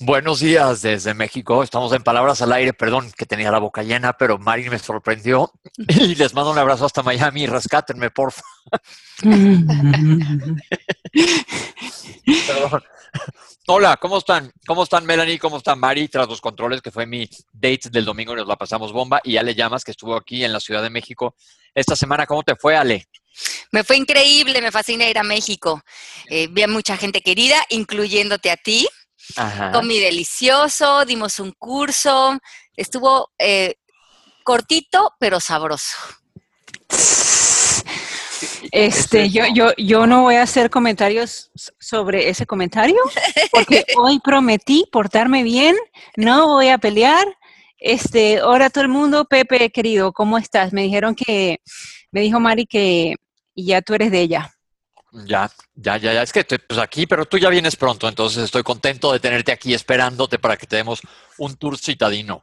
Buenos días desde México. Estamos en Palabras al Aire. Perdón que tenía la boca llena, pero Mari me sorprendió. Y les mando un abrazo hasta Miami. Rescátenme, porfa. Perdón. Hola, ¿cómo están? ¿Cómo están Melanie? ¿Cómo están Mari? Tras los controles, que fue mi date del domingo y nos la pasamos bomba. Y Ale Llamas, que estuvo aquí en la Ciudad de México esta semana. ¿Cómo te fue, Ale? Me fue increíble, me fascina ir a México. Eh, vi a mucha gente querida, incluyéndote a ti. Ajá. Comí delicioso, dimos un curso. Estuvo eh, cortito, pero sabroso. Este, yo, yo, yo no voy a hacer comentarios sobre ese comentario, porque hoy prometí portarme bien, no voy a pelear. Este, ahora todo el mundo, Pepe, querido, ¿cómo estás? Me dijeron que, me dijo Mari que ya tú eres de ella. Ya, ya, ya, ya. Es que te- pues aquí, pero tú ya vienes pronto, entonces estoy contento de tenerte aquí esperándote para que te demos un tour citadino.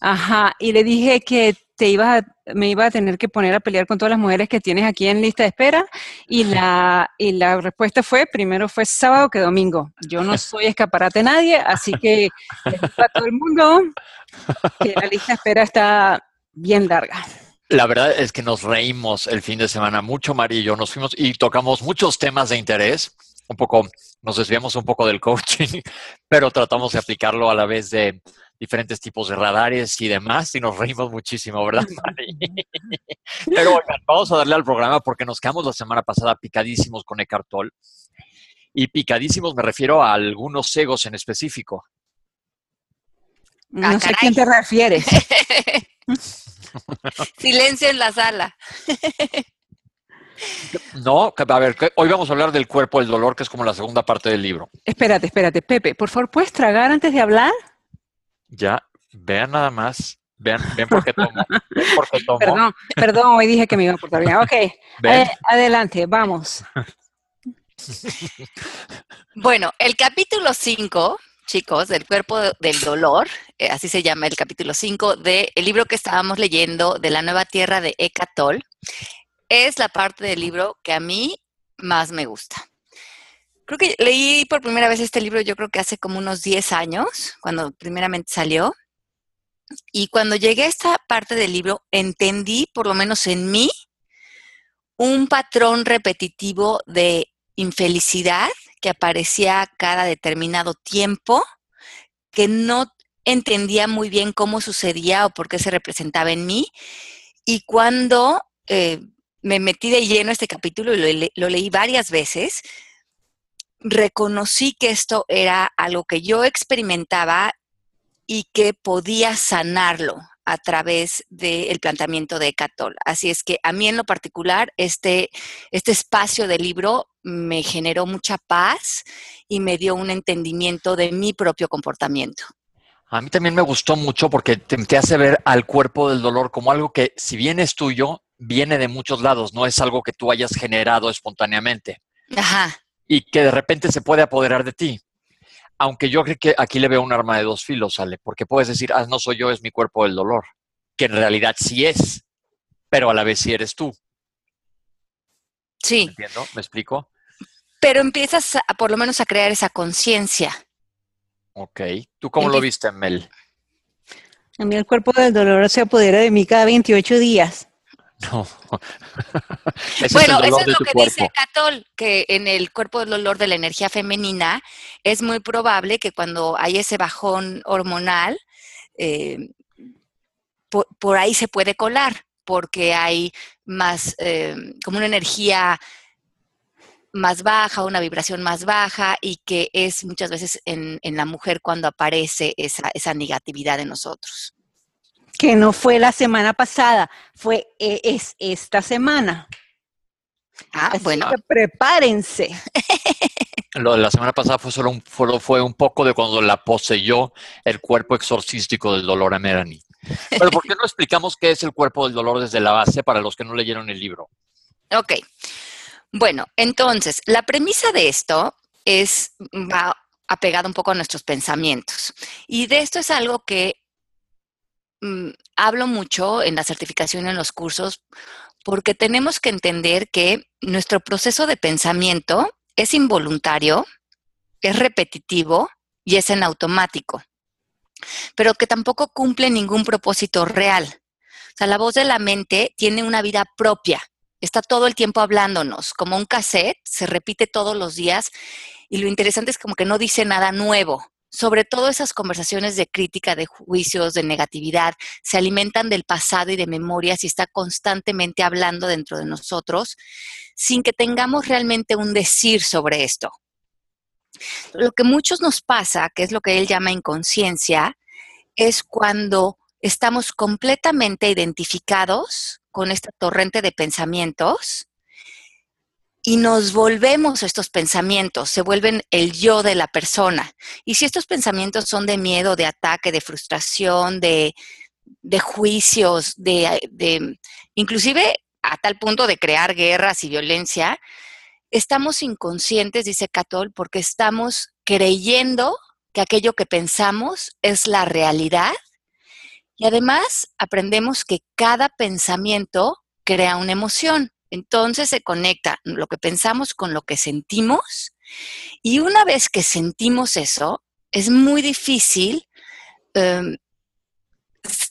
Ajá, y le dije que te ibas a- me iba a tener que poner a pelear con todas las mujeres que tienes aquí en lista de espera y la, y la respuesta fue, primero fue sábado que domingo. Yo no soy escaparate de nadie, así que les digo a todo el mundo que la lista de espera está bien larga. La verdad es que nos reímos el fin de semana mucho, Mari y yo nos fuimos y tocamos muchos temas de interés. Un poco, nos desviamos un poco del coaching, pero tratamos de aplicarlo a la vez de diferentes tipos de radares y demás y nos reímos muchísimo, ¿verdad, Mari? Pero oigan, vamos a darle al programa porque nos quedamos la semana pasada picadísimos con Eckhart Tolle. Y picadísimos me refiero a algunos egos en específico. No Ah, sé a quién te refieres. Silencio en la sala. No, a ver, que- hoy vamos a hablar del cuerpo del dolor, que es como la segunda parte del libro. Espérate, espérate, Pepe, por favor, ¿puedes tragar antes de hablar? Ya, vean nada más. Vean, ven por qué tomo. Ven por qué tomo. Perdón, perdón, hoy dije que me iba a portar bien. Ok, Ven. eh, adelante, vamos. Bueno, el capítulo 5, chicos, del cuerpo del dolor, eh, así se llama el capítulo 5 del libro que estábamos leyendo de la nueva tierra de Eckhart Tolle, es la parte del libro que a mí más me gusta. Creo que leí por primera vez este libro, yo creo que hace como unos 10 años, cuando primeramente salió. Y cuando llegué a esta parte del libro, entendí, por lo menos en mí, un patrón repetitivo de infelicidad que aparecía cada determinado tiempo, que no entendía muy bien cómo sucedía o por qué se representaba en mí. Y cuando eh, me metí de lleno este capítulo y lo, lo leí varias veces, reconocí que esto era algo que yo experimentaba y que podía sanarlo a través del planteamiento de Catol. Así es que a mí en lo particular, este, este espacio del libro me generó mucha paz y me dio un entendimiento de mi propio comportamiento. A mí también me gustó mucho porque te, te hace ver al cuerpo del dolor como algo que, si bien es tuyo, viene de muchos lados, no es algo que tú hayas generado espontáneamente Ajá, y que de repente se puede apoderar de ti. Aunque yo creo que aquí le veo un arma de dos filos, ¿sale? Porque puedes decir, ah, no soy yo, es mi cuerpo del dolor, que en realidad sí es, pero a la vez sí eres tú. ¿Me sí, entiendo? ¿Me explico? pero empiezas a, por lo menos a crear esa conciencia. Ok. ¿Tú cómo lo viste, Mel? A mí el cuerpo del dolor se apodera de mí cada 28 días. No. Bueno, es eso es de lo que cuerpo. dice Catol, que en el cuerpo del dolor de la energía femenina es muy probable que cuando hay ese bajón hormonal, eh, por, por ahí se puede colar, porque hay más, eh, como una energía más baja, una vibración más baja y que es muchas veces en, en la mujer cuando aparece esa, esa negatividad en nosotros. Que no fue la semana pasada, fue eh, es esta semana. Ah, Así bueno, que prepárense. Lo de la semana pasada fue solo un, fue, fue un poco de cuando la poseyó el cuerpo exorcístico del dolor a Melanie. Pero ¿por qué no explicamos qué es el cuerpo del dolor desde la base para los que no leyeron el libro? Ok. Bueno, entonces, la premisa de esto es, va apegada un poco a nuestros pensamientos. Y de esto es algo que mm, hablo mucho en la certificación en los cursos porque tenemos que entender que nuestro proceso de pensamiento es involuntario, es repetitivo y es en automático, pero que tampoco cumple ningún propósito real. O sea, la voz de la mente tiene una vida propia, está todo el tiempo hablándonos, como un cassette, se repite todos los días y lo interesante es como que no dice nada nuevo. Sobre todo esas conversaciones de crítica, de juicios, de negatividad, se alimentan del pasado y de memorias y está constantemente hablando dentro de nosotros sin que tengamos realmente un decir sobre esto. Lo que muchos nos pasa, que es lo que él llama inconsciencia, es cuando estamos completamente identificados con esta torrente de pensamientos y nos volvemos estos pensamientos, se vuelven el yo de la persona. Y si estos pensamientos son de miedo, de ataque, de frustración, de, juicios, de, de, inclusive a tal punto de crear guerras y violencia, estamos inconscientes, dice Catol, porque estamos creyendo que aquello que pensamos es la realidad y además aprendemos que cada pensamiento crea una emoción. Entonces se conecta lo que pensamos con lo que sentimos y una vez que sentimos eso, es muy difícil em,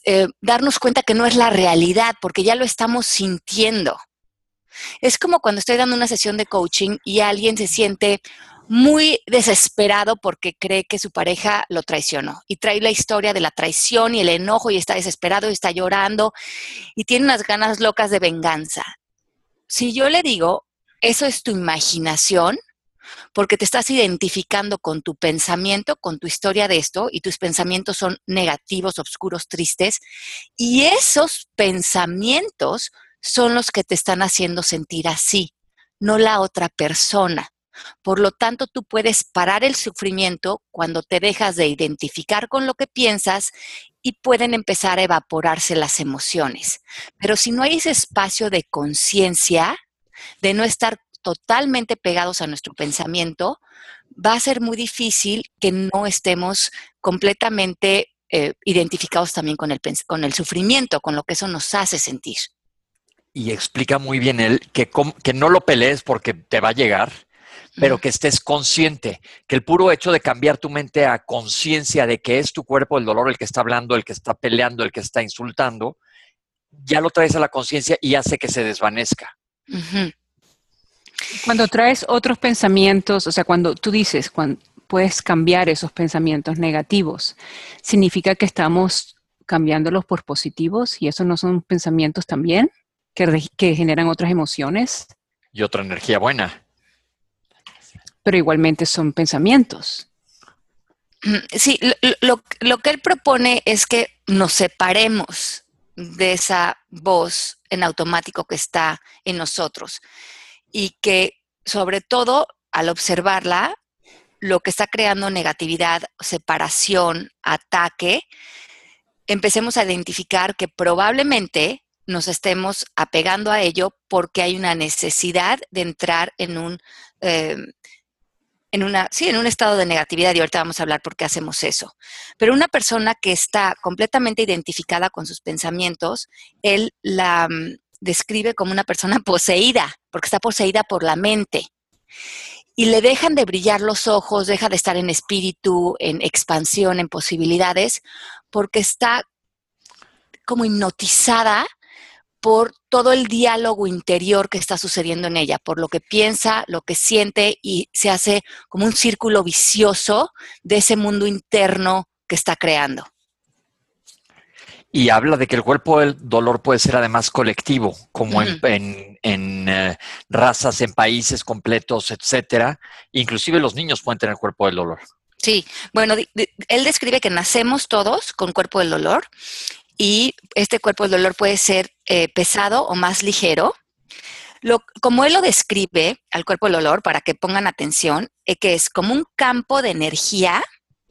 eh, darnos cuenta que no es la realidad porque ya lo estamos sintiendo. Es como cuando estoy dando una sesión de coaching y alguien se siente muy desesperado porque cree que su pareja lo traicionó y trae la historia de la traición y el enojo y está desesperado y está llorando y tiene unas ganas locas de venganza. Si yo le digo, eso es tu imaginación, porque te estás identificando con tu pensamiento, con tu historia de esto, y tus pensamientos son negativos, oscuros, tristes, y esos pensamientos son los que te están haciendo sentir así, no la otra persona. Por lo tanto, tú puedes parar el sufrimiento cuando te dejas de identificar con lo que piensas y pueden empezar a evaporarse las emociones. Pero si no hay ese espacio de conciencia, de no estar totalmente pegados a nuestro pensamiento, va a ser muy difícil que no estemos completamente eh, identificados también con el, con el sufrimiento, con lo que eso nos hace sentir. Y explica muy bien él que, que no lo pelees porque te va a llegar, pero que estés consciente, que el puro hecho de cambiar tu mente a conciencia de que es tu cuerpo el dolor el que está hablando, el que está peleando, el que está insultando, ya lo traes a la conciencia y hace que se desvanezca. Cuando traes otros pensamientos, o sea, cuando tú dices, cuando puedes cambiar esos pensamientos negativos, significa que estamos cambiándolos por positivos y esos no son pensamientos también que, que generan otras emociones. Y otra energía buena pero igualmente son pensamientos. Mm, sí, lo, que él propone es que nos separemos de esa voz en automático que está en nosotros y que sobre todo al observarla, lo que está creando negatividad, separación, ataque, empecemos a identificar que probablemente nos estemos apegando a ello porque hay una necesidad de entrar en un eh, en una, sí, en un estado de negatividad y ahorita vamos a hablar por qué hacemos eso. Pero una persona que está completamente identificada con sus pensamientos, él la mm, describe como una persona poseída, porque está poseída por la mente. Y le dejan de brillar los ojos, deja de estar en espíritu, en expansión, en posibilidades, porque está como hipnotizada por todo el diálogo interior que está sucediendo en ella, por lo que piensa, lo que siente y se hace como un círculo vicioso de ese mundo interno que está creando. Y habla de que el cuerpo del dolor puede ser además colectivo, como en, eh, razas, en países completos, etcétera. Inclusive los niños pueden tener cuerpo del dolor. Sí, bueno, él describe que nacemos todos con cuerpo del dolor y este cuerpo del dolor puede ser eh, pesado o más ligero. Como él lo describe al cuerpo del dolor, para que pongan atención, es que es como un campo de energía,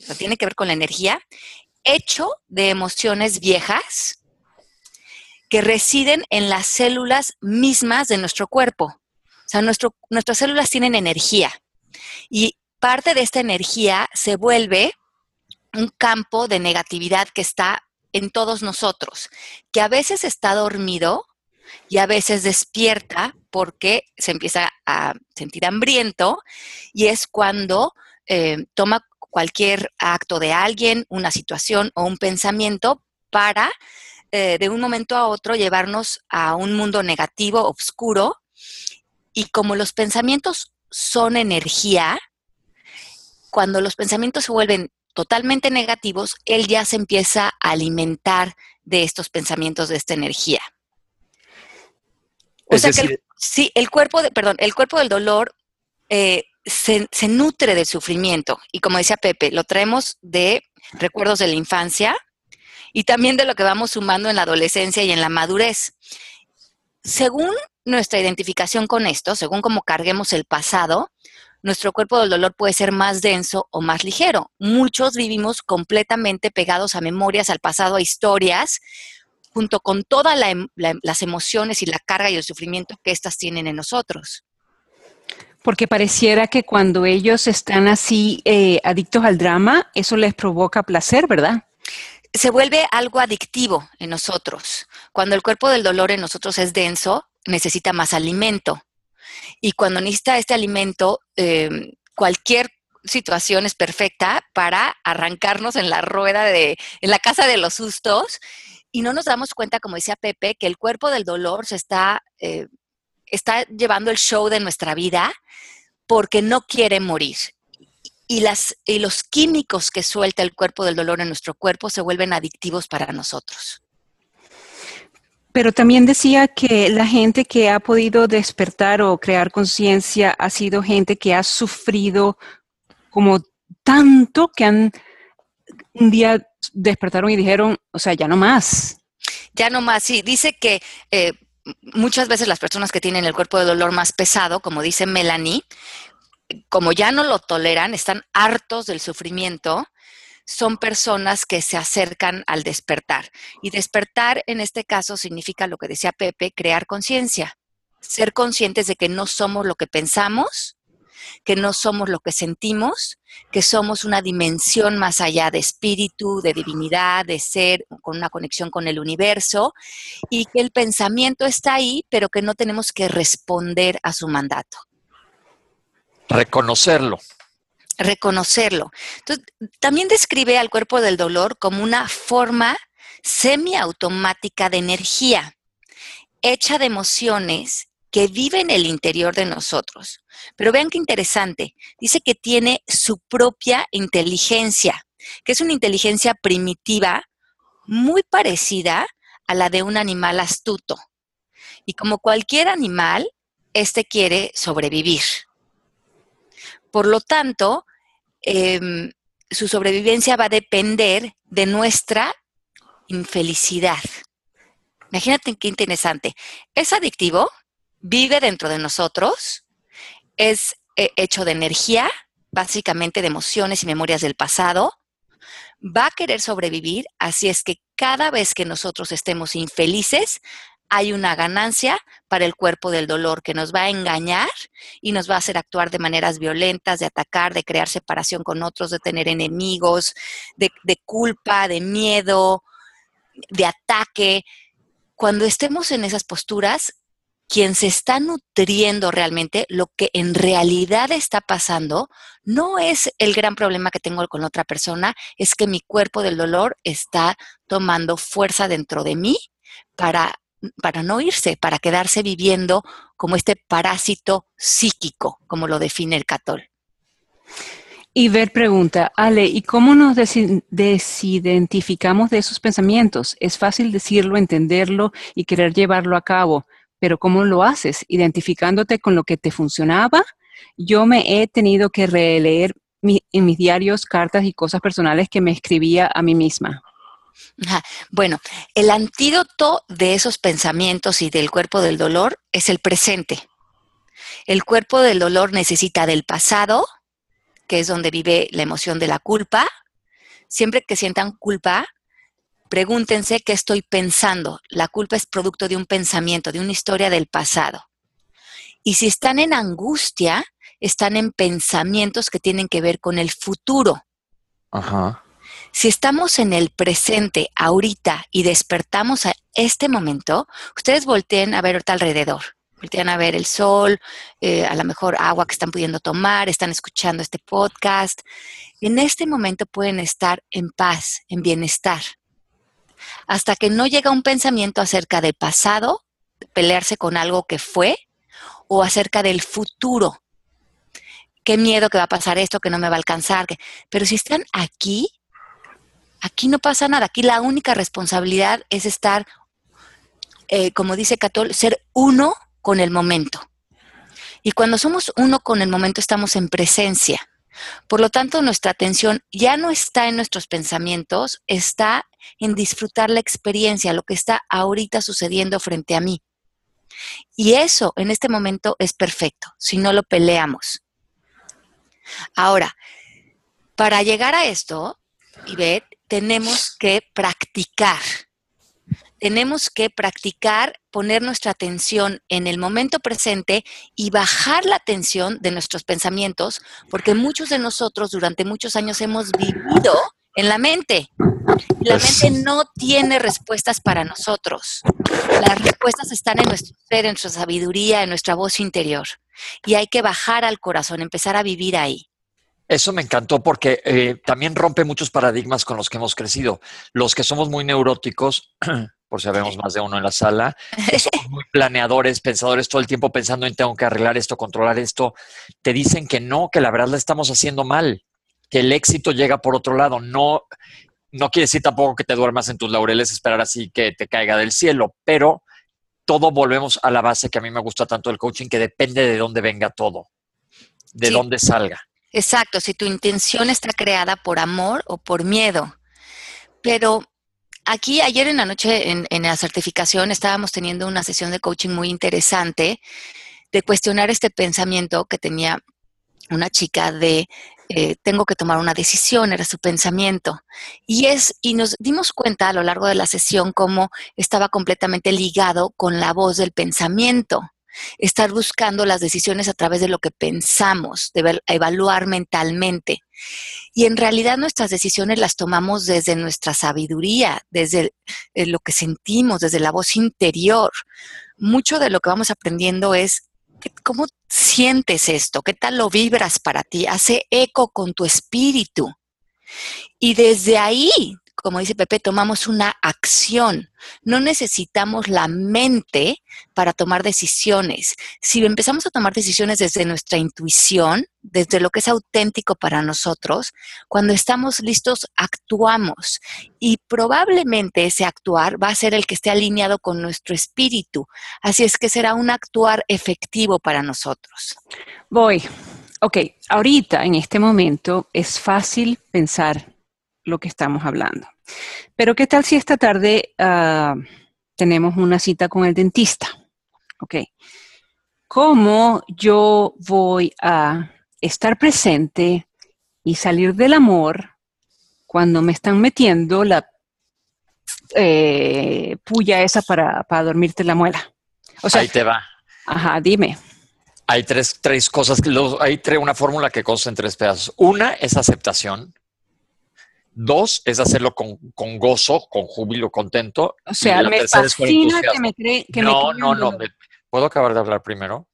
o tiene que ver con la energía, hecho de emociones viejas que residen en las células mismas de nuestro cuerpo. O sea, nuestro, nuestras células tienen energía y parte de esta energía se vuelve un campo de negatividad que está en todos nosotros, que a veces está dormido y a veces despierta porque se empieza a sentir hambriento y es cuando eh, toma cualquier acto de alguien, una situación o un pensamiento para eh, de un momento a otro llevarnos a un mundo negativo, oscuro. Y como los pensamientos son energía, cuando los pensamientos se vuelven totalmente negativos, él ya se empieza a alimentar de estos pensamientos, de esta energía. O sea que sí, el cuerpo, de, perdón, el cuerpo del dolor eh, se, se, nutre del sufrimiento. Y como decía Pepe, lo traemos de recuerdos de la infancia y también de lo que vamos sumando en la adolescencia y en la madurez. Según nuestra identificación con esto, según cómo carguemos el pasado, nuestro cuerpo del dolor puede ser más denso o más ligero. Muchos vivimos completamente pegados a memorias, al pasado, a historias, junto con todas em, las emociones y la carga y el sufrimiento que éstas tienen en nosotros. Porque pareciera que cuando ellos están así eh, adictos al drama, eso les provoca placer, ¿verdad? Se vuelve algo adictivo en nosotros. Cuando el cuerpo del dolor en nosotros es denso, necesita más alimento. Y cuando necesita este alimento, em, cualquier situación es perfecta para arrancarnos en la rueda de, en la casa de los sustos y no nos damos cuenta, como decía Pepe, que el cuerpo del dolor se está, eh, está llevando el show de nuestra vida porque no quiere morir. Y, las, y los químicos que suelta el cuerpo del dolor en nuestro cuerpo se vuelven adictivos para nosotros. Pero también decía que la gente que ha podido despertar o crear conciencia ha sido gente que ha sufrido como tanto que han un día despertaron y dijeron, o sea, ya no más. Ya no más, sí. Dice que eh, muchas veces las personas que tienen el cuerpo de dolor más pesado, como dice Melanie, como ya no lo toleran, están hartos del sufrimiento, son personas que se acercan al despertar. Y despertar en este caso significa lo que decía Pepe, crear conciencia, ser conscientes de que no somos lo que pensamos, que no somos lo que sentimos, que somos una dimensión más allá de espíritu, de divinidad, de ser, con una conexión con el universo, y que el pensamiento está ahí, pero que no tenemos que responder a su mandato. Reconocerlo reconocerlo. Entonces, también describe al cuerpo del dolor como una forma semiautomática de energía, hecha de emociones que vive en el interior de nosotros. Pero vean qué interesante, dice que tiene su propia inteligencia, que es una inteligencia primitiva muy parecida a la de un animal astuto. Y como cualquier animal, este quiere sobrevivir. Por lo tanto, em, su sobrevivencia va a depender de nuestra infelicidad. Imagínate qué interesante. Es adictivo, vive dentro de nosotros, es eh, hecho de energía, básicamente de emociones y memorias del pasado, va a querer sobrevivir, así es que cada vez que nosotros estemos infelices, hay una ganancia para el cuerpo del dolor que nos va a engañar y nos va a hacer actuar de maneras violentas, de atacar, de crear separación con otros, de tener enemigos, de, culpa, de miedo, de ataque. Cuando estemos en esas posturas, quien se está nutriendo realmente, lo que en realidad está pasando, no es el gran problema que tengo con otra persona, es que mi cuerpo del dolor está tomando fuerza dentro de mí para para no irse, para quedarse viviendo como este parásito psíquico, como lo define el catol. Y Ver pregunta, Ale, ¿y cómo nos desidentificamos de esos pensamientos? Es fácil decirlo, entenderlo y querer llevarlo a cabo, pero ¿cómo lo haces? ¿Identificándote con lo que te funcionaba? Yo me he tenido que releer en mis diarios cartas y cosas personales que me escribía a mí misma. Bueno, el antídoto de esos pensamientos y del cuerpo del dolor es el presente. El cuerpo del dolor necesita del pasado, que es donde vive la emoción de la culpa. Siempre que sientan culpa, pregúntense qué estoy pensando. La culpa es producto de un pensamiento, de una historia del pasado. Y si están en angustia, están en pensamientos que tienen que ver con el futuro. Ajá. Si estamos en el presente ahorita y despertamos a este momento, ustedes volteen a ver alrededor. Voltean a ver el sol, eh, a lo mejor agua que están pudiendo tomar, están escuchando este podcast. En este momento pueden estar en paz, en bienestar. Hasta que no llega un pensamiento acerca del pasado, pelearse con algo que fue, o acerca del futuro. Qué miedo que va a pasar esto, que no me va a alcanzar. Pero si están aquí, aquí no pasa nada. Aquí la única responsabilidad es estar, eh, como dice Catol, ser uno con el momento. Y cuando somos uno con el momento estamos en presencia. Por lo tanto, nuestra atención ya no está en nuestros pensamientos, está en disfrutar la experiencia, lo que está ahorita sucediendo frente a mí. Y eso en este momento es perfecto, si no lo peleamos. Ahora, para llegar a esto, Ivette, tenemos que practicar tenemos que practicar poner nuestra atención en el momento presente y bajar la atención de nuestros pensamientos, porque muchos de nosotros durante muchos años hemos vivido en la mente. La Pues mente no tiene respuestas para nosotros. Las respuestas están en nuestro ser, en nuestra sabiduría, en nuestra voz interior. Y hay que bajar al corazón, empezar a vivir ahí. Eso me encantó porque eh, también rompe muchos paradigmas con los que hemos crecido. Los que somos muy neuróticos, por si habemos más de uno en la sala, que somos muy planeadores, pensadores todo el tiempo pensando en tengo que arreglar esto, controlar esto, te dicen que no, que la verdad la estamos haciendo mal, que el éxito llega por otro lado. No, no quiere decir tampoco que te duermas en tus laureles, esperar así que te caiga del cielo, pero todo volvemos a la base que a mí me gusta tanto del coaching, que depende de dónde venga todo, de Sí. dónde salga. Exacto, si tu intención está creada por amor o por miedo. Pero aquí ayer en la noche en, en la certificación estábamos teniendo una sesión de coaching muy interesante de cuestionar este pensamiento que tenía una chica de eh, tengo que tomar una decisión, era su pensamiento. Y es, y nos dimos cuenta a lo largo de la sesión cómo estaba completamente ligado con la voz del pensamiento estar buscando las decisiones a través de lo que pensamos, de evaluar mentalmente. Y en realidad nuestras decisiones las tomamos desde nuestra sabiduría, desde eh, lo que sentimos, desde la voz interior. Mucho de lo que vamos aprendiendo es ¿qué- cómo sientes esto, qué tal lo vibras para ti, hace eco con tu espíritu. Y desde ahí, como dice Pepe, tomamos una acción. No necesitamos la mente para tomar decisiones. Si empezamos a tomar decisiones desde nuestra intuición, desde lo que es auténtico para nosotros, cuando estamos listos actuamos y probablemente ese actuar va a ser el que esté alineado con nuestro espíritu. Así es que será un actuar efectivo para nosotros. Voy. Ok, ahorita, en este momento, es fácil pensar lo que estamos hablando. Pero ¿qué tal si esta tarde ah, tenemos una cita con el dentista? Ok. ¿Cómo yo voy a estar presente y salir del amor cuando me están metiendo la eh, puya esa para, para dormirte la muela? O sea, Ahí te va. ajá, dime. Hay tres, tres cosas, hay tres, una fórmula que consta en tres pedazos. Una es aceptación. Dos es hacerlo con, con gozo, con júbilo, contento. O sea, me fascina que me cree que me no, no, no, ¿Puedo acabar de hablar primero?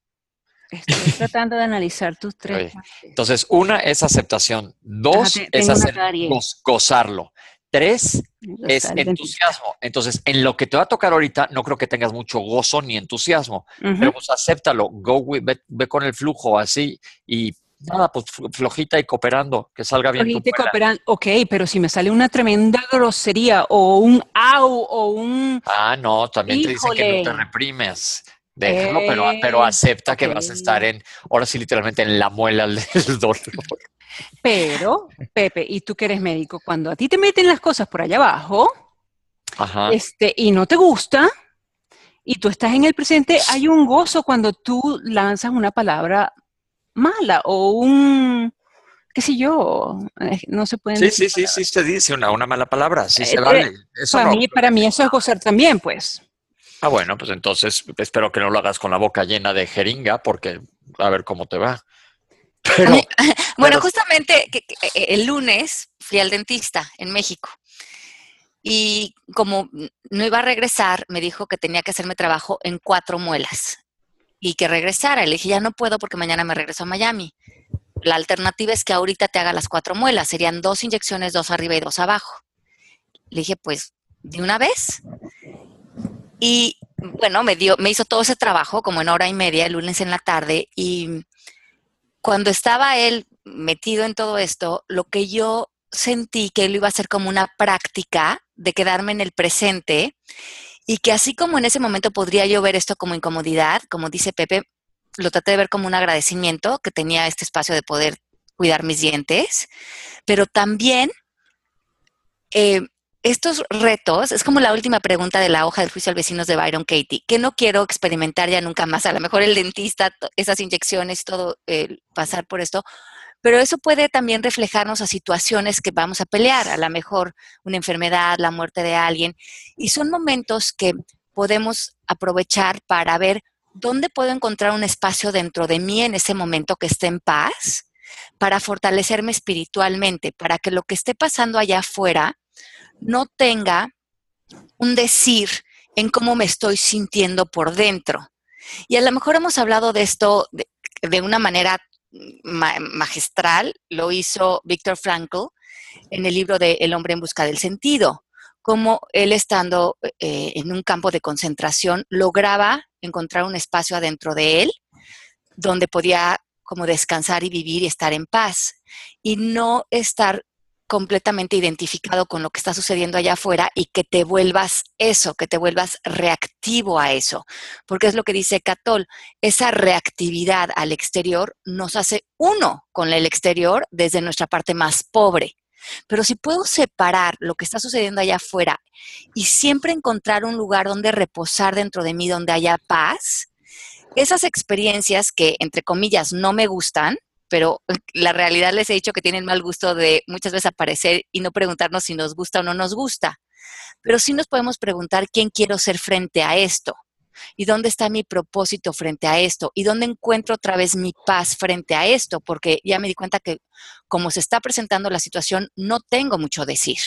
Estoy tratando de analizar tus tres. Oye. Entonces, una es aceptación. Dos es hacer goz- gozarlo. Tres es entusiasmo. Entonces, en lo que te va a tocar ahorita, no creo que tengas mucho gozo ni entusiasmo, pero pues acéptalo, go with- ve, ve con el flujo así y nada, pues fl- flojita y cooperando, que salga bien. tu Ahorita muela. cooperan- ok, pero si me sale una tremenda grosería o un au o un... Ah, no, también te dicen que no te reprimes. Déjalo, pero, Eh, pero acepta que vas a estar en, ahora sí, literalmente en la muela del dolor. Pero, Pepe, y tú que eres médico, cuando a ti te meten las cosas por allá abajo Ajá. este, y no te gusta, y tú estás en el presente, hay un gozo cuando tú lanzas una palabra mala o un, qué sé yo, eh, no se pueden Sí, decir sí, sí, sí, se dice una, una mala palabra, sí se Eh, vale. Eso Para, no. mí, para mí eso es gozar también, pues. Ah, bueno, pues entonces espero que no lo hagas con la boca llena de jeringa, porque a ver cómo te va. bueno, justamente el lunes fui al dentista en México. Y como no iba a regresar, me dijo que tenía que hacerme trabajo en cuatro muelas y que regresara. Le dije, ya no puedo porque mañana me regreso a Miami. La alternativa es que ahorita te haga las cuatro muelas. Serían dos inyecciones, dos arriba y dos abajo. Le dije, pues, de una vez. Y bueno, me dio, me hizo todo ese trabajo como en hora y media, el lunes en la tarde. Y cuando estaba él metido en todo esto, lo que yo sentí que él iba a ser como una práctica de quedarme en el presente y que así como en ese momento podría yo ver esto como incomodidad, como dice Pepe, lo traté de ver como un agradecimiento que tenía este espacio de poder cuidar mis dientes, pero también eh, estos retos, es como la última pregunta de la hoja del juicio al vecinos de Byron Katie, que no quiero experimentar ya nunca más, a lo mejor el dentista, esas inyecciones, todo, pasar por esto, pero eso puede también reflejarnos a situaciones que vamos a pelear, a lo mejor una enfermedad, la muerte de alguien, y son momentos que podemos aprovechar para ver dónde puedo encontrar un espacio dentro de mí en ese momento que esté en paz, para fortalecerme espiritualmente, para que lo que esté pasando allá afuera no tenga un decir en cómo me estoy sintiendo por dentro. Y a lo mejor hemos hablado de esto de, de una manera magistral lo hizo Víctor Frankl en el libro de El hombre en busca del sentido, como él estando eh, en un campo de concentración lograba encontrar un espacio adentro de él donde podía como descansar y vivir y estar en paz. Y no estar completamente identificado con lo que está sucediendo allá afuera y que te vuelvas eso, que te vuelvas reactivo a eso. Porque es lo que dice Catol, esa reactividad al exterior nos hace uno con el exterior desde nuestra parte más pobre. Pero si puedo separar lo que está sucediendo allá afuera y siempre encontrar un lugar donde reposar dentro de mí, donde haya paz, esas experiencias que, entre comillas, no me gustan, pero la realidad les he dicho que tienen mal gusto de muchas veces aparecer y no preguntarnos si nos gusta o no nos gusta. Pero sí nos podemos preguntar quién quiero ser frente a esto y dónde está mi propósito frente a esto y dónde encuentro otra vez mi paz frente a esto, porque ya me di cuenta que como se está presentando la situación, no tengo mucho decir.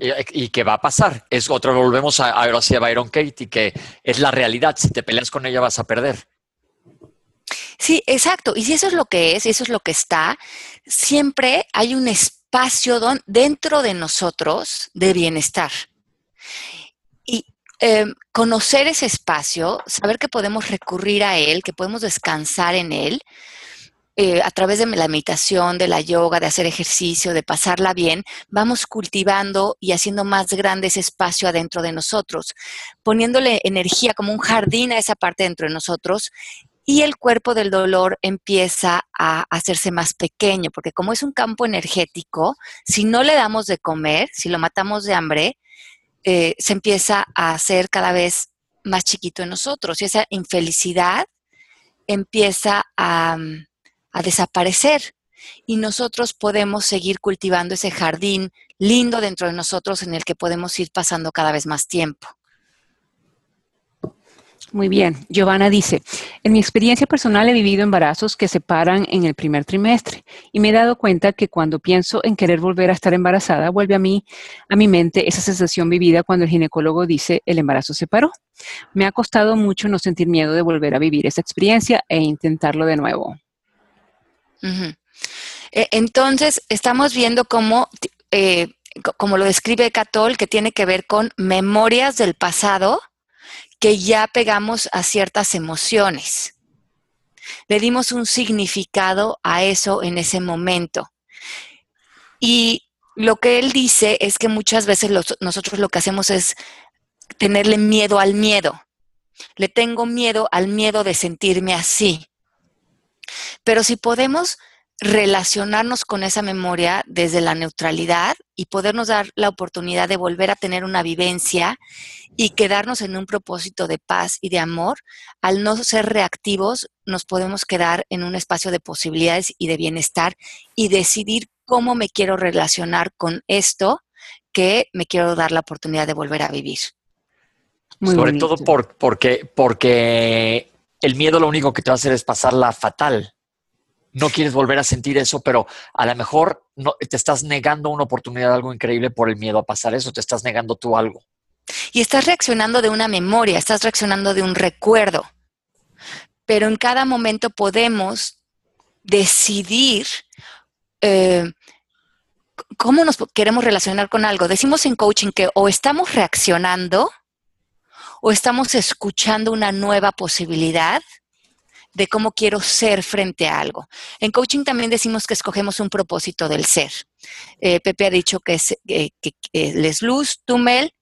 ¿Y, qué va a pasar? Es otro, volvemos a, ahora a Byron Katie, que es la realidad. Si te peleas con ella vas a perder. Sí, exacto. Y si eso es lo que es, eso es lo que está, siempre hay un espacio dentro de nosotros de bienestar. Y em, conocer ese espacio, saber que podemos recurrir a él, que podemos descansar en él, eh, a través de la meditación, de la yoga, de hacer ejercicio, de pasarla bien, vamos cultivando y haciendo más grande ese espacio adentro de nosotros, poniéndole energía como un jardín a esa parte dentro de nosotros y el cuerpo del dolor empieza a hacerse más pequeño, porque como es un campo energético, si no le damos de comer, si lo matamos de hambre, eh, se empieza a hacer cada vez más chiquito en nosotros y esa infelicidad empieza a, a desaparecer y nosotros podemos seguir cultivando ese jardín lindo dentro de nosotros en el que podemos ir pasando cada vez más tiempo. Muy bien. Giovanna dice, en mi experiencia personal he vivido embarazos que se paran en el primer trimestre y me he dado cuenta que cuando pienso en querer volver a estar embarazada, vuelve a mí, a mi mente, esa sensación vivida cuando el ginecólogo dice el embarazo se paró. Me ha costado mucho no sentir miedo de volver a vivir esa experiencia e intentarlo de nuevo. E, entonces, estamos viendo cómo... Eh, como lo describe Catol, que tiene que ver con memorias del pasado que ya pegamos a ciertas emociones. Le dimos un significado a eso en ese momento. Y lo que él dice es que muchas veces nosotros lo que hacemos es tenerle miedo al miedo. Le tengo miedo al miedo de sentirme así. Pero si podemos relacionarnos con esa memoria desde la neutralidad y podernos dar la oportunidad de volver a tener una vivencia y quedarnos en un propósito de paz y de amor, al no ser reactivos, nos podemos quedar en un espacio de posibilidades y de bienestar y decidir cómo me quiero relacionar con esto que me quiero dar la oportunidad de volver a vivir. Sobre todo porque, porque el miedo lo único que te va a hacer es pasarla fatal. No quieres volver a sentir eso, pero a lo mejor no, te estás negando una oportunidad algo increíble por el miedo a pasar eso, te estás negando tú algo. Y estás reaccionando de una memoria, estás reaccionando de un recuerdo. Pero en cada momento podemos decidir eh, cómo nos queremos relacionar con algo. Decimos en coaching que o estamos reaccionando o estamos escuchando una nueva posibilidad de cómo quiero ser frente a algo. En coaching también decimos que escogemos un propósito del ser. Eh, Pepe ha dicho que es eh, que, les luz, Tumel.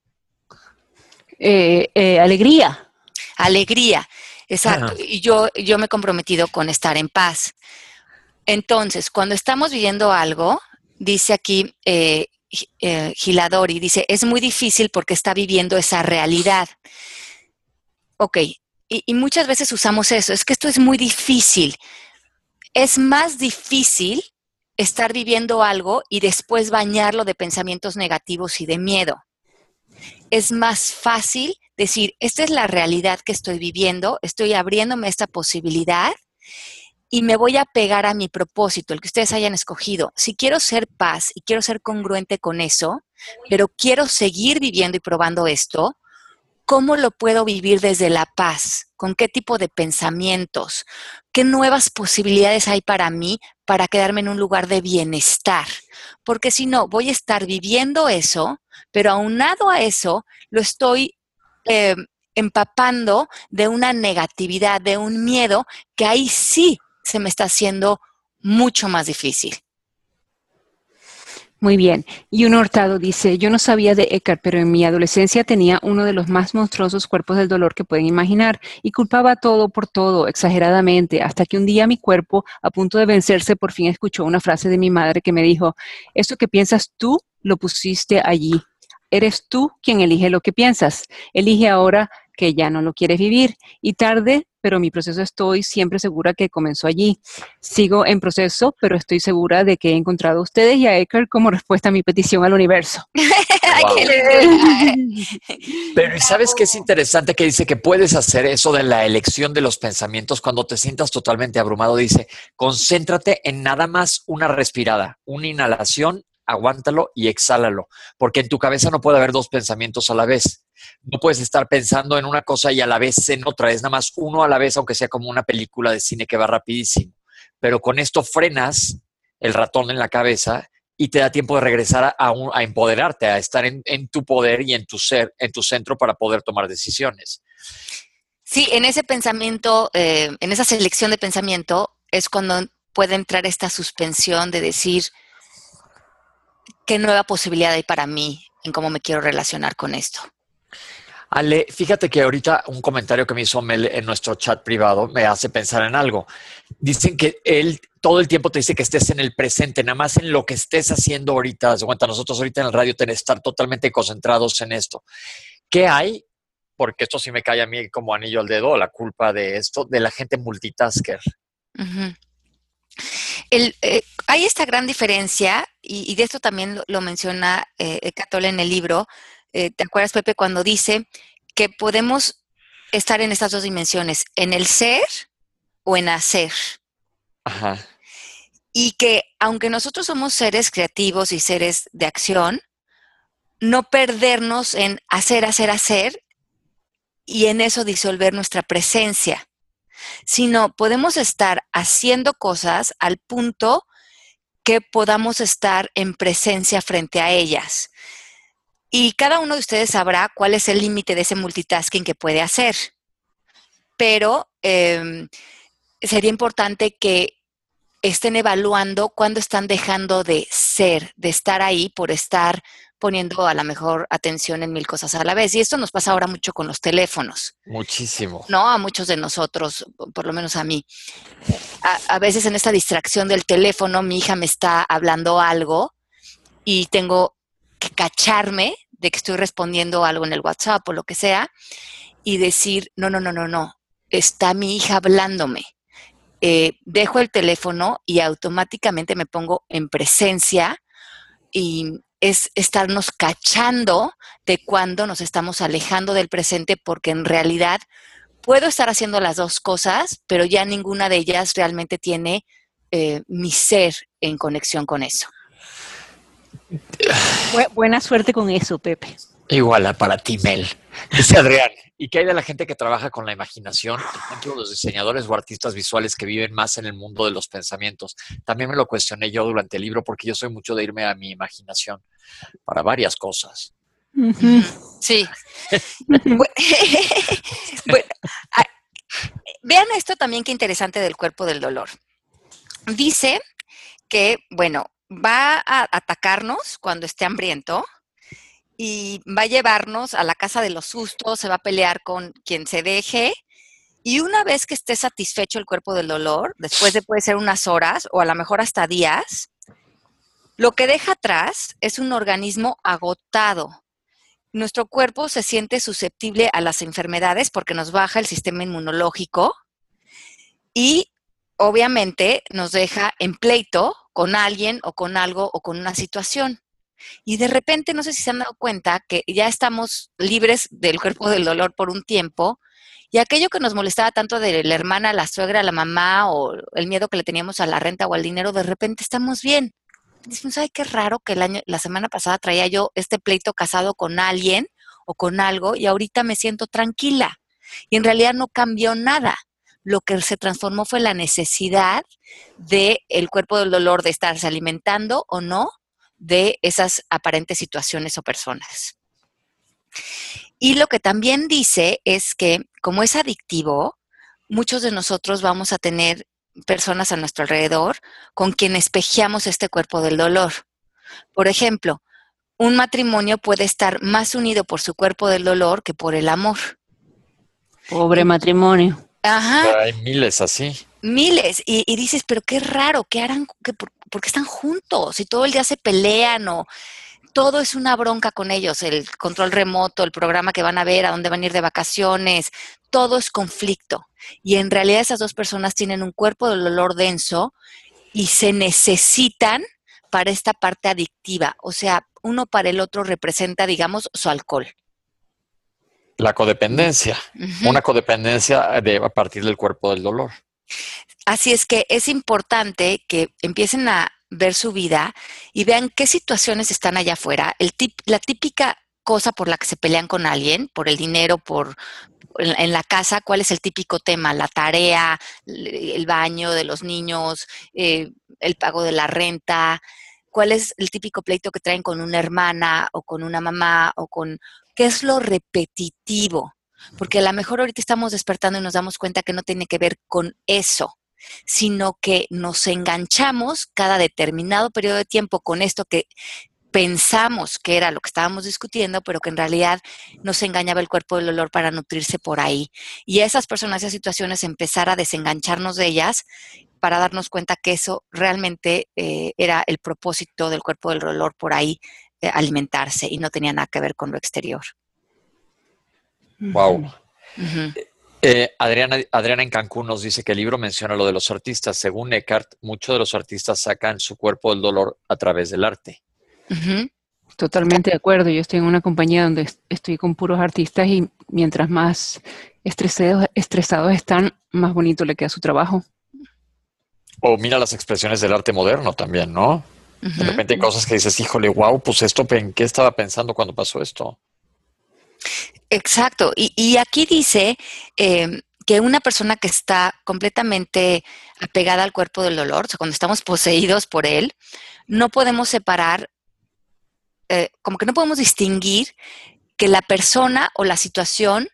Eh, alegría. Alegría, exacto. Y yo, yo me he comprometido con estar en paz. Entonces, cuando estamos viviendo algo, dice aquí Giladori, dice, es muy difícil porque está viviendo esa realidad. Ok, y, muchas veces usamos eso, es que esto es muy difícil. Es más difícil estar viviendo algo y después bañarlo de pensamientos negativos y de miedo. Es más fácil decir, esta es la realidad que estoy viviendo, estoy abriéndome esta posibilidad y me voy a pegar a mi propósito, el que ustedes hayan escogido. Si quiero ser paz y quiero ser congruente con eso, pero quiero seguir viviendo y probando esto, ¿Cómo lo puedo vivir desde la paz? ¿Con qué tipo de pensamientos? ¿Qué nuevas posibilidades hay para mí para quedarme en un lugar de bienestar? Porque si no, voy a estar viviendo eso, pero aunado a eso, lo estoy eh, empapando de una negatividad, de un miedo que ahí sí se me está haciendo mucho más difícil. Muy bien. Y un Hurtado dice, yo no sabía de Eckhart, pero en mi adolescencia tenía uno de los más monstruosos cuerpos del dolor que pueden imaginar y culpaba todo por todo, exageradamente, hasta que un día mi cuerpo, a punto de vencerse, por fin escuchó una frase de mi madre que me dijo, esto que piensas tú, lo pusiste allí. Eres tú quien elige lo que piensas. Elige ahora que ya no lo quieres vivir. Y tarde, pero mi proceso estoy siempre segura que comenzó allí. Sigo en proceso, pero estoy segura de que he encontrado a ustedes y a Ecker como respuesta a mi petición al universo. pero ¿y sabes qué es interesante? Que dice que puedes hacer eso de la elección de los pensamientos cuando te sientas totalmente abrumado. Dice, concéntrate en nada más una respirada, una inhalación aguántalo y exhálalo, porque en tu cabeza no puede haber dos pensamientos a la vez. No puedes estar pensando en una cosa y a la vez en otra, es nada más uno a la vez, aunque sea como una película de cine que va rapidísimo. Pero con esto frenas el ratón en la cabeza y te da tiempo de regresar a, empoderarte, a estar en, tu poder y en tu ser, en tu centro para poder tomar decisiones. Sí, en ese pensamiento, eh, en esa selección de pensamiento, es cuando puede entrar esta suspensión de decir, ¿qué nueva posibilidad hay para mí en cómo me quiero relacionar con esto? Ale, fíjate que ahorita un comentario que me hizo Mel en nuestro chat privado me hace pensar en algo. Dicen que él todo el tiempo te dice que estés en el presente, nada más en lo que estés haciendo ahorita. De cuenta, nosotros ahorita en el radio tenemos que estar totalmente concentrados en esto. ¿Qué hay? Porque esto sí me cae a mí como anillo al dedo, la culpa de esto, de la gente multitasker. Eh, hay esta gran diferencia, y, de esto también lo, menciona eh, en el libro. Eh, ¿Te acuerdas, Pepe, cuando dice que podemos estar en estas dos dimensiones, en el ser o en hacer? Ajá. Y que aunque nosotros somos seres creativos y seres de acción, no perdernos en hacer, hacer, hacer y en eso disolver nuestra presencia sino podemos estar haciendo cosas al punto que podamos estar en presencia frente a ellas. Y cada uno de ustedes sabrá cuál es el límite de ese multitasking que puede hacer. Pero em, sería importante que estén evaluando cuándo están dejando de ser, de estar ahí por estar poniendo a la mejor atención en mil cosas a la vez. Y esto nos pasa ahora mucho con los teléfonos. Muchísimo. No, a muchos de nosotros, por lo menos a mí. A, veces en esta distracción del teléfono, mi hija me está hablando algo y tengo cacharme de que estoy respondiendo algo en el WhatsApp o lo que sea y decir, no, no, no, no, no, está mi hija hablándome. Eh, dejo el teléfono y automáticamente me pongo en presencia y es estarnos cachando de cuando nos estamos alejando del presente porque en realidad puedo estar haciendo las dos cosas, pero ya ninguna de ellas realmente tiene eh, mi ser en conexión con eso. Buena suerte con eso, Pepe. Igual para ti, Mel. Dice Adrián, ¿y qué hay de la gente que trabaja con la imaginación? Por ejemplo, los diseñadores o artistas visuales que viven más en el mundo de los pensamientos. También me lo cuestioné yo durante el libro porque yo soy mucho de irme a mi imaginación para varias cosas. Sí. vean esto también que interesante del cuerpo del dolor. Dice que, bueno, va a atacarnos cuando esté hambriento y va a llevarnos a la casa de los sustos, se va a pelear con quien se deje. Y una vez que esté satisfecho el cuerpo del dolor, después de puede ser unas horas o a lo mejor hasta días, lo que deja atrás es un organismo agotado. Nuestro cuerpo se siente susceptible a las enfermedades porque nos baja el sistema inmunológico y obviamente nos deja en pleito con alguien o con algo o con una situación. Y de repente, no sé si se han dado cuenta que ya estamos libres del cuerpo del dolor por un tiempo y aquello que nos molestaba tanto de la hermana, la suegra, la mamá o el miedo que le teníamos a la renta o al dinero, de repente estamos bien. Decimos, ay, qué raro que el año, la semana pasada traía yo este pleito casado con alguien o con algo y ahorita me siento tranquila. Y en realidad no cambió nada. Lo que se transformó fue la necesidad del el cuerpo del dolor de estarse alimentando o no de esas aparentes situaciones o personas. Y lo que también dice es que como es adictivo, muchos de nosotros vamos a tener personas a nuestro alrededor con quien espejeamos este cuerpo del dolor. Por ejemplo, un matrimonio puede estar más unido por su cuerpo del dolor que por el amor. Pobre matrimonio. Ajá. Hay miles así. Miles. Y, dices, pero qué raro, ¿qué harán? Qué, por, qué están juntos? Y todo el día se pelean o todo es una bronca con ellos, el control remoto, el programa que van a ver, a dónde van a ir de vacaciones, todo es conflicto. Y en realidad esas dos personas tienen un cuerpo de dolor denso y se necesitan para esta parte adictiva. O sea, uno para el otro representa, digamos, su alcohol. La codependencia, una codependencia de, a partir del cuerpo del dolor. Así es que es importante que empiecen a ver su vida y vean qué situaciones están allá afuera. El la típica cosa por la que se pelean con alguien, por el dinero, por en, la casa, cuál es el típico tema, la tarea, el baño de los niños, eh, el pago de la renta, cuál es el típico pleito que traen con una hermana o con una mamá o con ¿Qué es lo repetitivo? Porque a lo mejor ahorita estamos despertando y nos damos cuenta que no tiene que ver con eso, sino que nos enganchamos cada determinado periodo de tiempo con esto que pensamos que era lo que estábamos discutiendo, pero que en realidad nos engañaba el cuerpo del olor para nutrirse por ahí. Y esas personas, esas situaciones, empezar a desengancharnos de ellas para darnos cuenta que eso realmente eh, era el propósito del cuerpo del olor por ahí alimentarse y no tenía nada que ver con lo exterior. Wow. Eh, Adriana, Adriana en Cancún nos dice que el libro menciona lo de los artistas. Según Eckhart, muchos de los artistas sacan su cuerpo del dolor a través del arte. Totalmente de acuerdo. Yo estoy en una compañía donde estoy con puros artistas y mientras más estresados, estresados están, más bonito le queda su trabajo. O mira las expresiones del arte moderno también, ¿no? De repente hay cosas que dices, híjole, wow, pues esto, ¿en qué estaba pensando cuando pasó esto? Exacto. Y, aquí dice em, que una persona que está completamente apegada al cuerpo del dolor, o sea, cuando estamos poseídos por él, no podemos separar, eh, como que no podemos distinguir que la persona o la situación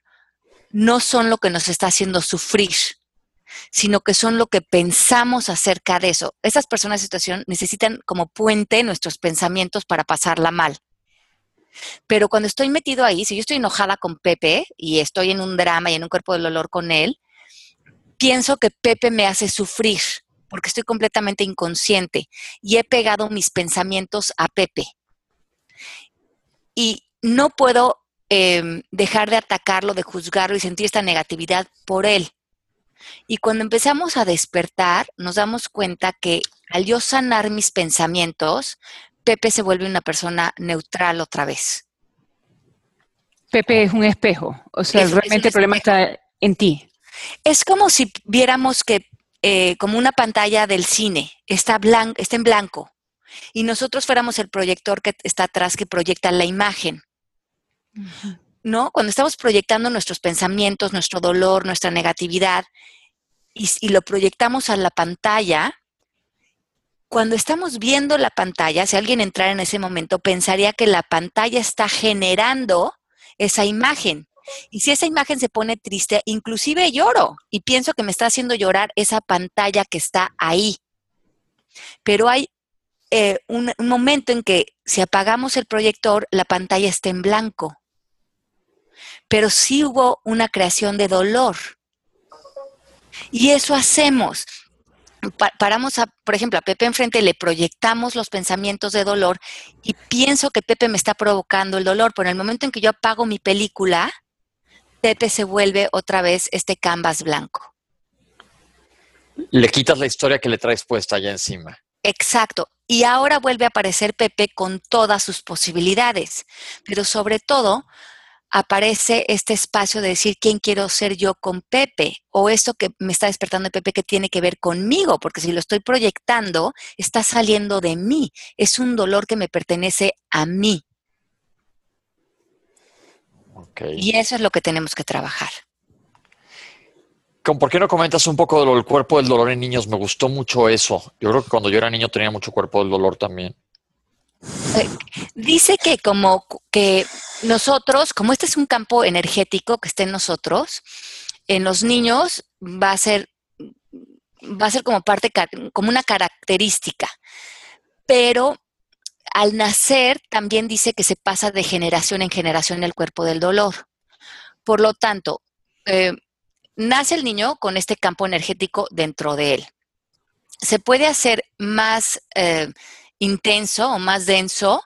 no son lo que nos está haciendo sufrir sino que son lo que pensamos acerca de eso. Esas personas en situación necesitan como puente nuestros pensamientos para pasarla mal. Pero cuando estoy metido ahí, si yo estoy enojada con Pepe y estoy en un drama y en un cuerpo del dolor con él, pienso que Pepe me hace sufrir porque estoy completamente inconsciente y he pegado mis pensamientos a Pepe. Y no puedo em, dejar de atacarlo, de juzgarlo y sentir esta negatividad por él. Y cuando empezamos a despertar, nos damos cuenta que al yo sanar mis pensamientos, Pepe se vuelve una persona neutral otra vez. Pepe es un espejo, o sea, realmente el problema está en ti. Es como si viéramos que eh, como una pantalla del cine, está, está en blanco, y nosotros fuéramos el proyector que está atrás que proyecta la imagen. ¿No? Cuando estamos proyectando nuestros pensamientos, nuestro dolor, nuestra negatividad, y, lo proyectamos a la pantalla, cuando estamos viendo la pantalla, si alguien entrara en ese momento, pensaría que la pantalla está generando esa imagen. Y si esa imagen se pone triste, inclusive lloro y pienso que me está haciendo llorar esa pantalla que está ahí. Pero hay eh, un, un momento en que si apagamos el proyector, la pantalla está en blanco. Pero sí hubo una creación de dolor. Y eso hacemos paramos a, por ejemplo, a Pepe enfrente, le proyectamos los pensamientos de dolor y pienso que Pepe me está provocando el dolor, pero en el momento en que yo apago mi película, Pepe se vuelve otra vez este canvas blanco. Le quitas la historia que le traes puesta allá encima. Exacto. Y ahora vuelve a aparecer Pepe con todas sus posibilidades, pero sobre todo aparece este espacio de decir quién quiero ser yo con Pepe o esto que me está despertando de Pepe que tiene que ver conmigo, porque si lo estoy proyectando, está saliendo de mí, es un dolor que me pertenece a mí. Y eso es lo que tenemos que trabajar. ¿Por qué no comentas un poco del cuerpo del dolor en niños? Me gustó mucho eso. Yo creo que cuando yo era niño tenía mucho cuerpo del dolor también. Dice que como que nosotros, como este es un campo energético que está en nosotros, en los niños va a ser va a ser como parte como una característica. Pero al nacer también dice que se pasa de generación en generación el cuerpo del dolor. Por lo tanto, eh, nace el niño con este campo energético dentro de él. Se puede hacer más eh, intenso o más denso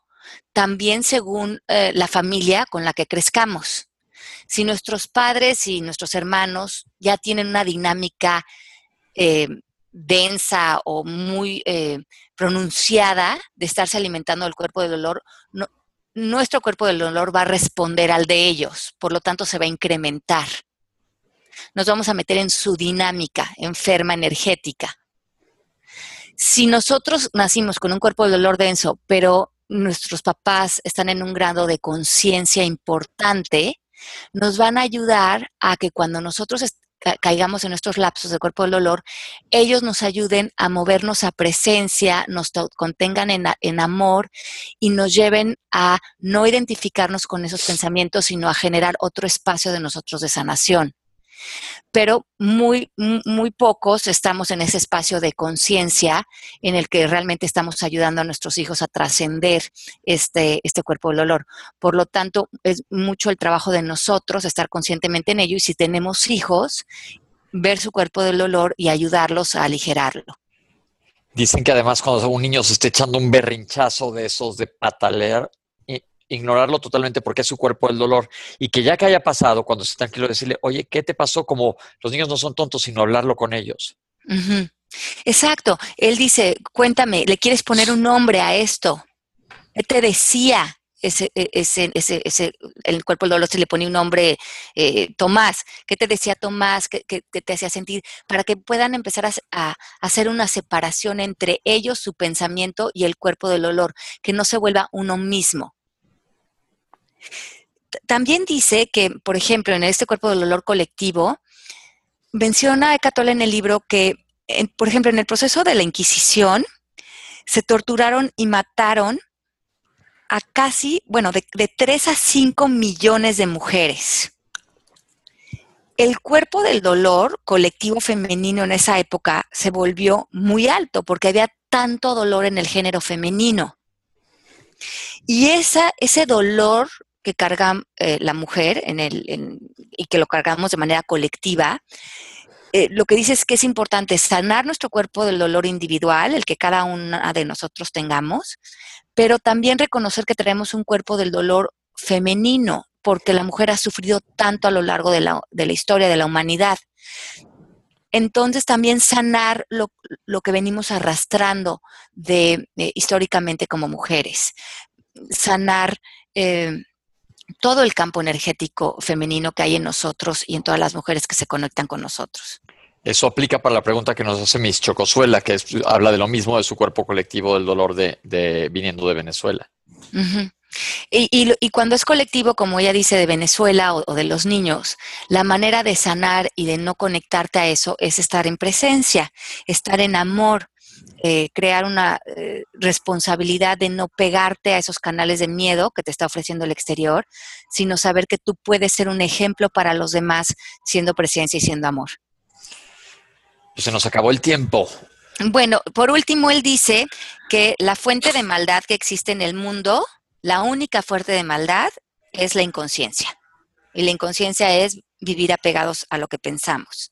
también según eh, la familia con la que crezcamos. Si nuestros padres y nuestros hermanos ya tienen una dinámica densa o muy eh, pronunciada de estarse alimentando del cuerpo del dolor, nuestro cuerpo del dolor va a responder al de ellos, por lo tanto se va a incrementar. Nos vamos a meter en su dinámica enferma energética. Si nosotros nacimos con un cuerpo del dolor denso, pero nuestros papás están en un grado de conciencia importante, nos van a ayudar a que cuando nosotros caigamos en nuestros lapsos de cuerpo del dolor, ellos nos ayuden a movernos a presencia, nos contengan en, en, amor y nos lleven a no identificarnos con esos pensamientos, sino a generar otro espacio de nosotros de sanación pero muy, muy pocos estamos en ese espacio de conciencia en el que realmente estamos ayudando a nuestros hijos a trascender este, este cuerpo del dolor. Por lo tanto, es mucho el trabajo de nosotros estar conscientemente en ello y si tenemos hijos, ver su cuerpo del dolor y ayudarlos a aligerarlo. Dicen que además cuando un niño se esté echando un berrinchazo de esos de patalear, ignorarlo totalmente porque es su cuerpo el dolor y que ya que haya pasado, cuando esté tranquilo, decirle, oye, ¿qué te pasó? Como los niños no son tontos, sino hablarlo con ellos. Exacto. Él dice, cuéntame, ¿le quieres poner un nombre a esto? ¿Qué te decía? Ese, e, ese, ese, ese, el cuerpo del dolor se le pone un nombre, eh, Tomás. ¿Qué te decía Tomás? ¿Qué, te hacía sentir? Para que puedan empezar a, a, hacer una separación entre ellos, su pensamiento y el cuerpo del dolor, que no se vuelva uno mismo. También dice que, por ejemplo, en este cuerpo del dolor colectivo, menciona Ecatol en el libro que, por ejemplo, en el proceso de la Inquisición, se torturaron y mataron a casi, bueno, de, de 3 a 5 millones de mujeres. El cuerpo del dolor colectivo femenino en esa época se volvió muy alto porque había tanto dolor en el género femenino. Y esa, ese dolor que carga eh, la mujer en el, y que lo cargamos de manera colectiva, eh, lo que dice es que es importante sanar nuestro cuerpo del dolor individual, el que cada una de nosotros tengamos, pero también reconocer que tenemos un cuerpo del dolor femenino, porque la mujer ha sufrido tanto a lo largo de la, de la historia de la humanidad. Entonces también sanar lo, lo que venimos arrastrando de, históricamente como mujeres, sanar eh, todo el campo energético femenino que hay en nosotros y en todas las mujeres que se conectan con nosotros. Eso aplica para la pregunta que nos hace Miss Chocosuela, que habla de lo mismo de su cuerpo colectivo del dolor de, viniendo de Venezuela. y, cuando es colectivo, como ella dice, de Venezuela o, de los niños, la manera de sanar y de no conectarte a eso es estar en presencia, estar en amor, eh, crear una eh, responsabilidad de no pegarte a esos canales de miedo que te está ofreciendo el exterior, sino saber que tú puedes ser un ejemplo para los demás siendo presencia y siendo amor. Pues se nos acabó el tiempo. Bueno, por último, él dice que la fuente de maldad que existe en el mundo, la única fuente de maldad es la inconsciencia. Y la inconsciencia es vivir apegados a lo que pensamos.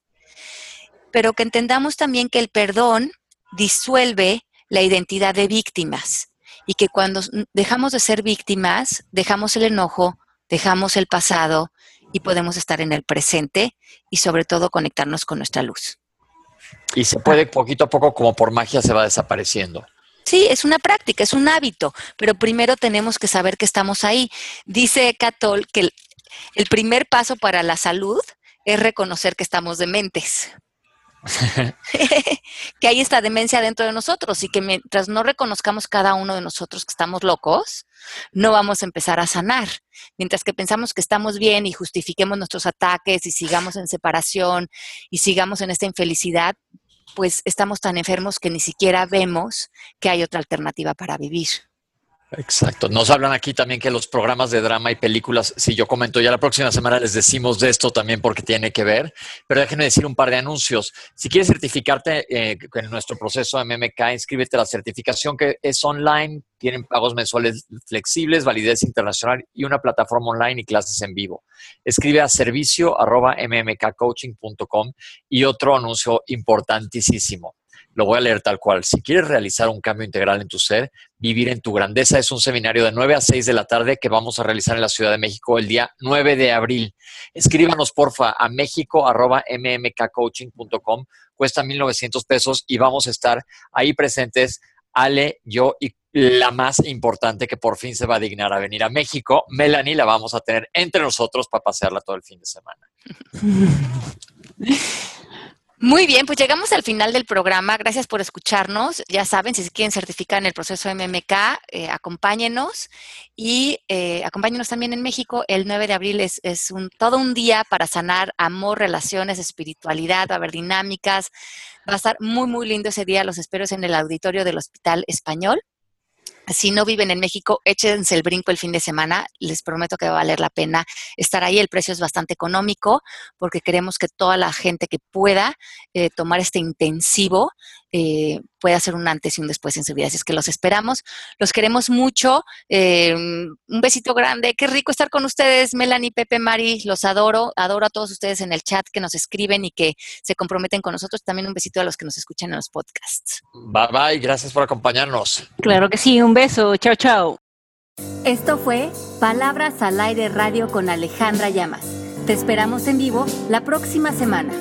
Pero que entendamos también que el perdón disuelve la identidad de víctimas y que cuando dejamos de ser víctimas, dejamos el enojo, dejamos el pasado y podemos estar en el presente y sobre todo conectarnos con nuestra luz. Y se puede poquito a poco, como por magia, se va desapareciendo. Sí, es una práctica, es un hábito, pero primero tenemos que saber que estamos ahí. Dice Catol que el, primer paso para la salud es reconocer que estamos dementes. que hay esta demencia dentro de nosotros y que mientras no reconozcamos cada uno de nosotros que estamos locos, no vamos a empezar a sanar. Mientras que pensamos que estamos bien y justifiquemos nuestros ataques y sigamos en separación y sigamos en esta infelicidad, pues estamos tan enfermos que ni siquiera vemos que hay otra alternativa para vivir. Exacto. Nos hablan aquí también que los programas de drama y películas, si yo comento ya la próxima semana les decimos de esto también porque tiene que ver, pero déjenme decir un par de anuncios. Si quieres certificarte eh, en nuestro proceso MMK, inscríbete a la certificación que es online, tienen pagos mensuales flexibles, validez internacional y una plataforma online y clases en vivo. Escribe a servicio arroba mmkcoaching.com y otro anuncio importantísimo lo voy a leer tal cual. Si quieres realizar un cambio integral en tu ser, Vivir en tu Grandeza es un seminario de 9 a 6 de la tarde que vamos a realizar en la Ciudad de México el día 9 de abril. Escríbanos porfa a mexico.mmkcoaching.com. Cuesta 1,900 pesos y vamos a estar ahí presentes Ale, yo y la más importante que por fin se va a dignar a venir a México, Melanie, la vamos a tener entre nosotros para pasearla todo el fin de semana. Muy bien, pues llegamos al final del programa. Gracias por escucharnos. Ya saben, si se quieren certificar en el proceso MMK, eh, acompáñenos y eh, acompáñenos también en México. El 9 de abril es, es un, todo un día para sanar amor, relaciones, espiritualidad, va a haber dinámicas. Va a estar muy, muy lindo ese día. Los espero en el auditorio del Hospital Español. Si no viven en México, échense el brinco el fin de semana. Les prometo que va a valer la pena estar ahí. El precio es bastante económico porque queremos que toda la gente que pueda eh, tomar este intensivo eh, pueda hacer un antes y un después en su vida. Así es que los esperamos. Los queremos mucho. Eh, un besito grande. Qué rico estar con ustedes, Melanie, Pepe, Mari. Los adoro. Adoro a todos ustedes en el chat que nos escriben y que se comprometen con nosotros. También un besito a los que nos escuchan en los podcasts. Bye bye. Gracias por acompañarnos. Claro que sí. Un beso. Chao, chao. Esto fue Palabras al Aire Radio con Alejandra Llamas. Te esperamos en vivo la próxima semana.